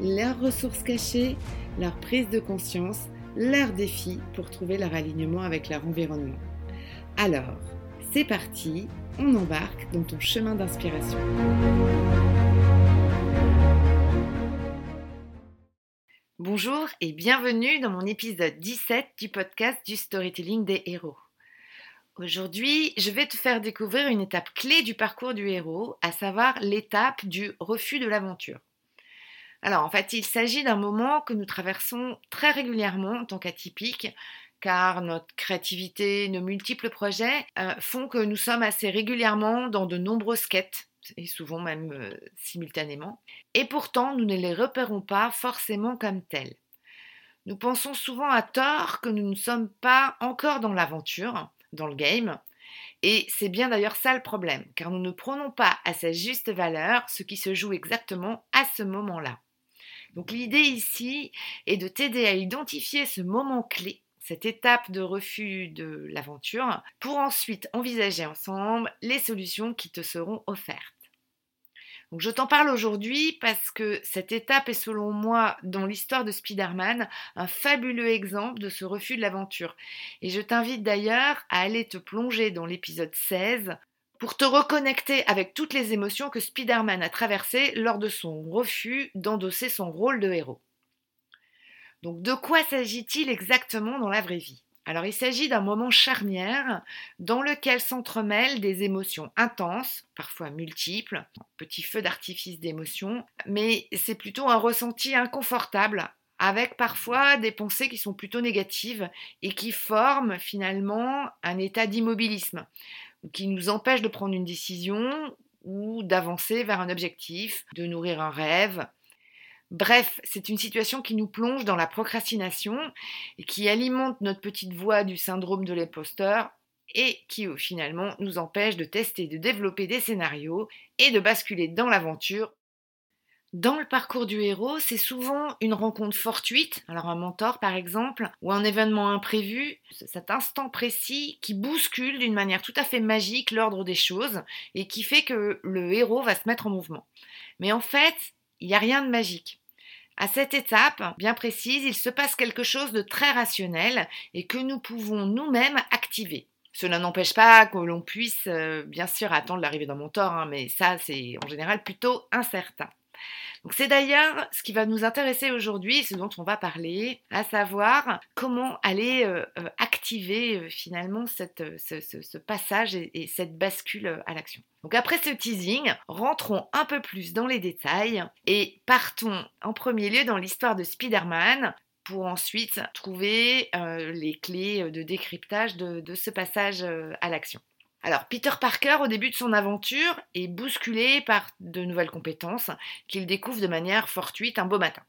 leurs ressources cachées, leur prise de conscience, leurs défis pour trouver leur alignement avec leur environnement. Alors, c'est parti, on embarque dans ton chemin d'inspiration. Bonjour et bienvenue dans mon épisode 17 du podcast du storytelling des héros. Aujourd'hui, je vais te faire découvrir une étape clé du parcours du héros, à savoir l'étape du refus de l'aventure. Alors en fait, il s'agit d'un moment que nous traversons très régulièrement en tant qu'atypique, car notre créativité, nos multiples projets euh, font que nous sommes assez régulièrement dans de nombreuses quêtes, et souvent même euh, simultanément, et pourtant nous ne les repérons pas forcément comme telles. Nous pensons souvent à tort que nous ne sommes pas encore dans l'aventure, dans le game. Et c'est bien d'ailleurs ça le problème, car nous ne prenons pas à sa juste valeur ce qui se joue exactement à ce moment-là. Donc l'idée ici est de t'aider à identifier ce moment clé, cette étape de refus de l'aventure, pour ensuite envisager ensemble les solutions qui te seront offertes. Donc je t'en parle aujourd'hui parce que cette étape est selon moi dans l'histoire de Spider-Man un fabuleux exemple de ce refus de l'aventure. Et je t'invite d'ailleurs à aller te plonger dans l'épisode 16 pour te reconnecter avec toutes les émotions que Spider-Man a traversées lors de son refus d'endosser son rôle de héros. Donc de quoi s'agit-il exactement dans la vraie vie? Alors il s'agit d'un moment charnière dans lequel s'entremêlent des émotions intenses, parfois multiples, petit feu d'artifice d'émotions, mais c'est plutôt un ressenti inconfortable avec parfois des pensées qui sont plutôt négatives et qui forment finalement un état d'immobilisme, qui nous empêche de prendre une décision ou d'avancer vers un objectif, de nourrir un rêve, Bref, c'est une situation qui nous plonge dans la procrastination et qui alimente notre petite voix du syndrome de l'imposteur et qui finalement nous empêche de tester, de développer des scénarios et de basculer dans l'aventure. Dans le parcours du héros, c'est souvent une rencontre fortuite, alors un mentor par exemple, ou un événement imprévu, cet instant précis qui bouscule d'une manière tout à fait magique l'ordre des choses et qui fait que le héros va se mettre en mouvement. Mais en fait, il n'y a rien de magique. À cette étape bien précise, il se passe quelque chose de très rationnel et que nous pouvons nous-mêmes activer. Cela n'empêche pas que l'on puisse euh, bien sûr attendre l'arrivée d'un mentor, hein, mais ça c'est en général plutôt incertain c'est d'ailleurs ce qui va nous intéresser aujourd'hui, ce dont on va parler, à savoir comment aller euh, euh, activer euh, finalement ce, passage et, cette bascule à l'action. Donc après ce teasing, rentrons un peu plus dans les détails et partons en premier lieu dans l'histoire de Spider-Man pour ensuite trouver les clés de décryptage de ce passage à l'action. Alors, Peter Parker, au début de son aventure, est bousculé par de nouvelles compétences qu'il découvre de manière fortuite un beau matin.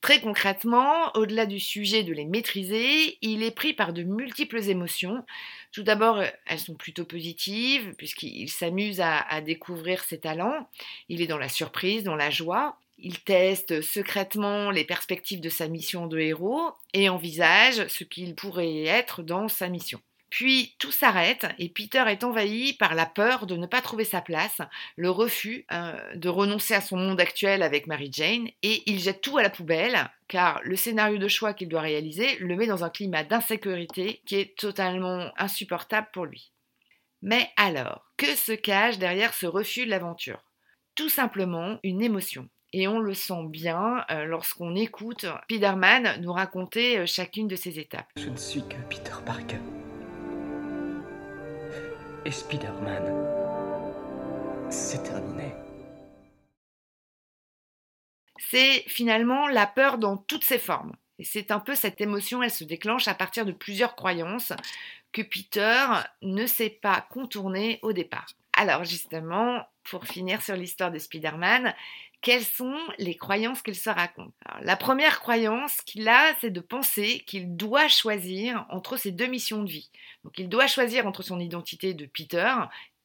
Très concrètement, au-delà du sujet de les maîtriser, il est pris par de multiples émotions. Tout d'abord, elles sont plutôt positives, puisqu'il s'amuse à, à, découvrir ses talents. Il est dans la surprise, dans la joie. Il teste secrètement les perspectives de sa mission de héros et envisage ce qu'il pourrait être dans sa mission. Puis tout s'arrête et Peter est envahi par la peur de ne pas trouver sa place, le refus euh, de renoncer à son monde actuel avec Mary Jane et il jette tout à la poubelle car le scénario de choix qu'il doit réaliser le met dans un climat d'insécurité qui est totalement insupportable pour lui. Mais alors, que se cache derrière ce refus de l'aventure? Tout simplement une émotion. Et on le sent bien euh, lorsqu'on écoute Spider-Man nous raconter euh, chacune de ses étapes. Je ne suis que Peter Parker et Spider-Man. C'est terminé. C'est finalement la peur dans toutes ses formes. Et c'est un peu cette émotion, elle se déclenche à partir de plusieurs croyances que Peter ne sait pas contourner au départ. Alors justement, pour finir sur l'histoire de Spider-Man, quelles sont les croyances qu'il se raconte. la première croyance qu'il a, c'est de penser qu'il doit choisir entre ses deux missions de vie. Donc il doit choisir entre son identité de Peter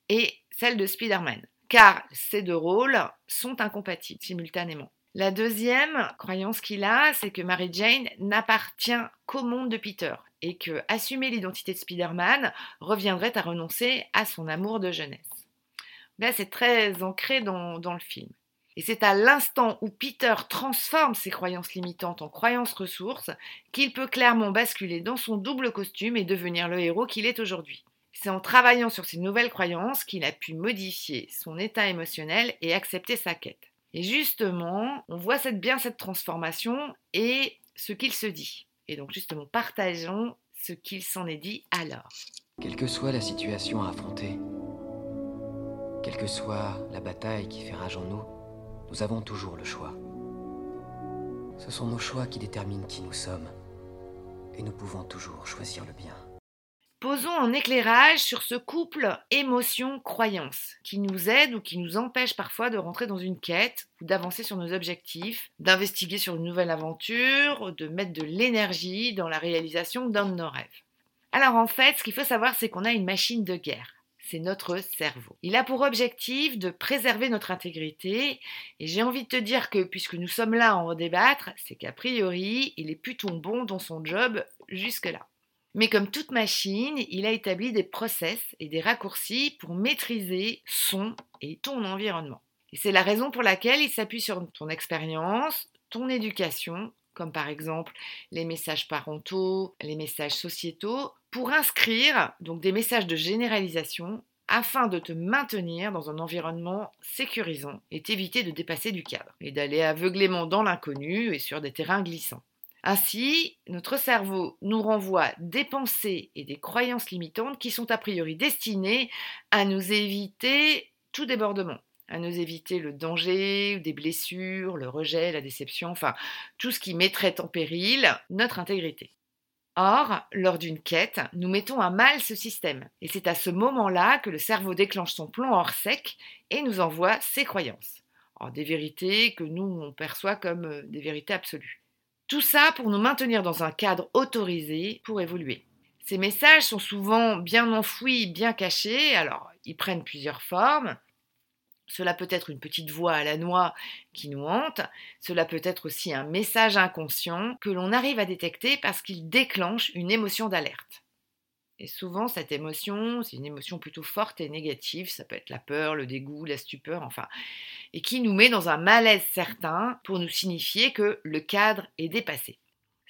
et celle de Spider-Man, car ces deux rôles sont incompatibles simultanément. La deuxième croyance qu'il a, c'est que Mary Jane n'appartient qu'au monde de Peter et que assumer l'identité de Spider-Man reviendrait à renoncer à son amour de jeunesse. Là, c'est très ancré dans, dans le film. Et c'est à l'instant où Peter transforme ses croyances limitantes en croyances ressources qu'il peut clairement basculer dans son double costume et devenir le héros qu'il est aujourd'hui. C'est en travaillant sur ces nouvelles croyances qu'il a pu modifier son état émotionnel et accepter sa quête. Et justement, on voit bien cette transformation et ce qu'il se dit. Et donc justement, partageons ce qu'il s'en est dit alors. Quelle que soit la situation à affronter, quelle que soit la bataille qui fait rage en nous, nous avons toujours le choix. Ce sont nos choix qui déterminent qui nous sommes. Et nous pouvons toujours choisir le bien. Posons un éclairage sur ce couple émotion-croyance qui nous aide ou qui nous empêche parfois de rentrer dans une quête ou d'avancer sur nos objectifs, d'investiguer sur une nouvelle aventure, de mettre de l'énergie dans la réalisation d'un de nos rêves. Alors en fait, ce qu'il faut savoir, c'est qu'on a une machine de guerre c'est notre cerveau. Il a pour objectif de préserver notre intégrité et j'ai envie de te dire que puisque nous sommes là à en débattre, c'est qu'a priori, il est plutôt bon dans son job jusque-là. Mais comme toute machine, il a établi des process et des raccourcis pour maîtriser son et ton environnement. Et c'est la raison pour laquelle il s'appuie sur ton expérience, ton éducation, comme par exemple les messages parentaux, les messages sociétaux, pour inscrire donc des messages de généralisation afin de te maintenir dans un environnement sécurisant et t'éviter de dépasser du cadre et d'aller aveuglément dans l'inconnu et sur des terrains glissants. Ainsi, notre cerveau nous renvoie des pensées et des croyances limitantes qui sont a priori destinées à nous éviter tout débordement à nous éviter le danger, des blessures, le rejet, la déception, enfin tout ce qui mettrait en péril notre intégrité. Or, lors d'une quête, nous mettons à mal ce système, et c'est à ce moment-là que le cerveau déclenche son plan hors sec et nous envoie ses croyances. des vérités que nous on perçoit comme euh, des vérités absolues. Tout ça pour nous maintenir dans un cadre autorisé pour évoluer. Ces messages sont souvent bien enfouis, bien cachés, alors ils prennent plusieurs formes. Cela peut être une petite voix à la noix qui nous hante, cela peut être aussi un message inconscient que l'on arrive à détecter parce qu'il déclenche une émotion d'alerte. Et souvent, cette émotion, c'est une émotion plutôt forte et négative, ça peut être la peur, le dégoût, la stupeur, enfin, et qui nous met dans un malaise certain pour nous signifier que le cadre est dépassé.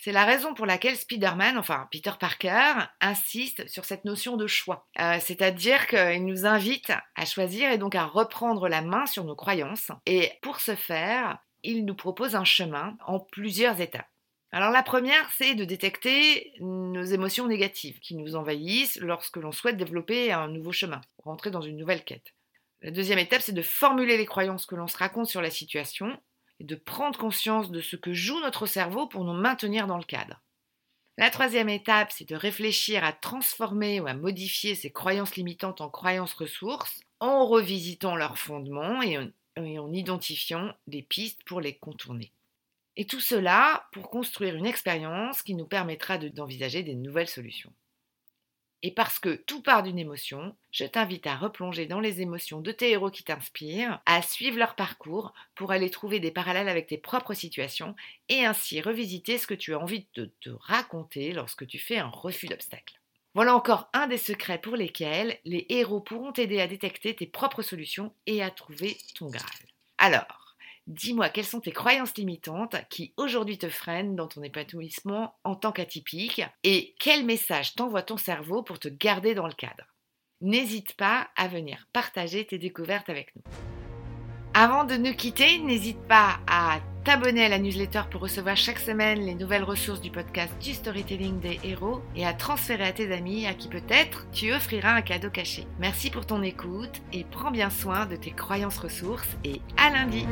C'est la raison pour laquelle Spider-Man, enfin Peter Parker, insiste sur cette notion de choix. Euh, c'est-à-dire qu'il nous invite à choisir et donc à reprendre la main sur nos croyances. Et pour ce faire, il nous propose un chemin en plusieurs étapes. Alors la première, c'est de détecter nos émotions négatives qui nous envahissent lorsque l'on souhaite développer un nouveau chemin, rentrer dans une nouvelle quête. La deuxième étape, c'est de formuler les croyances que l'on se raconte sur la situation et de prendre conscience de ce que joue notre cerveau pour nous maintenir dans le cadre. La troisième étape, c'est de réfléchir à transformer ou à modifier ces croyances limitantes en croyances ressources en revisitant leurs fondements et en, identifiant des pistes pour les contourner. Et tout cela pour construire une expérience qui nous permettra d'envisager des nouvelles solutions. Et parce que tout part d'une émotion, je t'invite à replonger dans les émotions de tes héros qui t'inspirent, à suivre leur parcours pour aller trouver des parallèles avec tes propres situations et ainsi revisiter ce que tu as envie de te raconter lorsque tu fais un refus d'obstacle. Voilà encore un des secrets pour lesquels les héros pourront t'aider à détecter tes propres solutions et à trouver ton Graal. Alors, Dis-moi quelles sont tes croyances limitantes qui aujourd'hui te freinent dans ton épanouissement en tant qu'atypique et quel message t'envoie ton cerveau pour te garder dans le cadre? N'hésite pas à venir partager tes découvertes avec nous. Avant de nous quitter, n'hésite pas à t'abonner à la newsletter pour recevoir chaque semaine les nouvelles ressources du podcast du storytelling des héros et à transférer à tes amis à qui peut-être tu offriras un cadeau caché. Merci pour ton écoute et prends bien soin de tes croyances ressources et à lundi.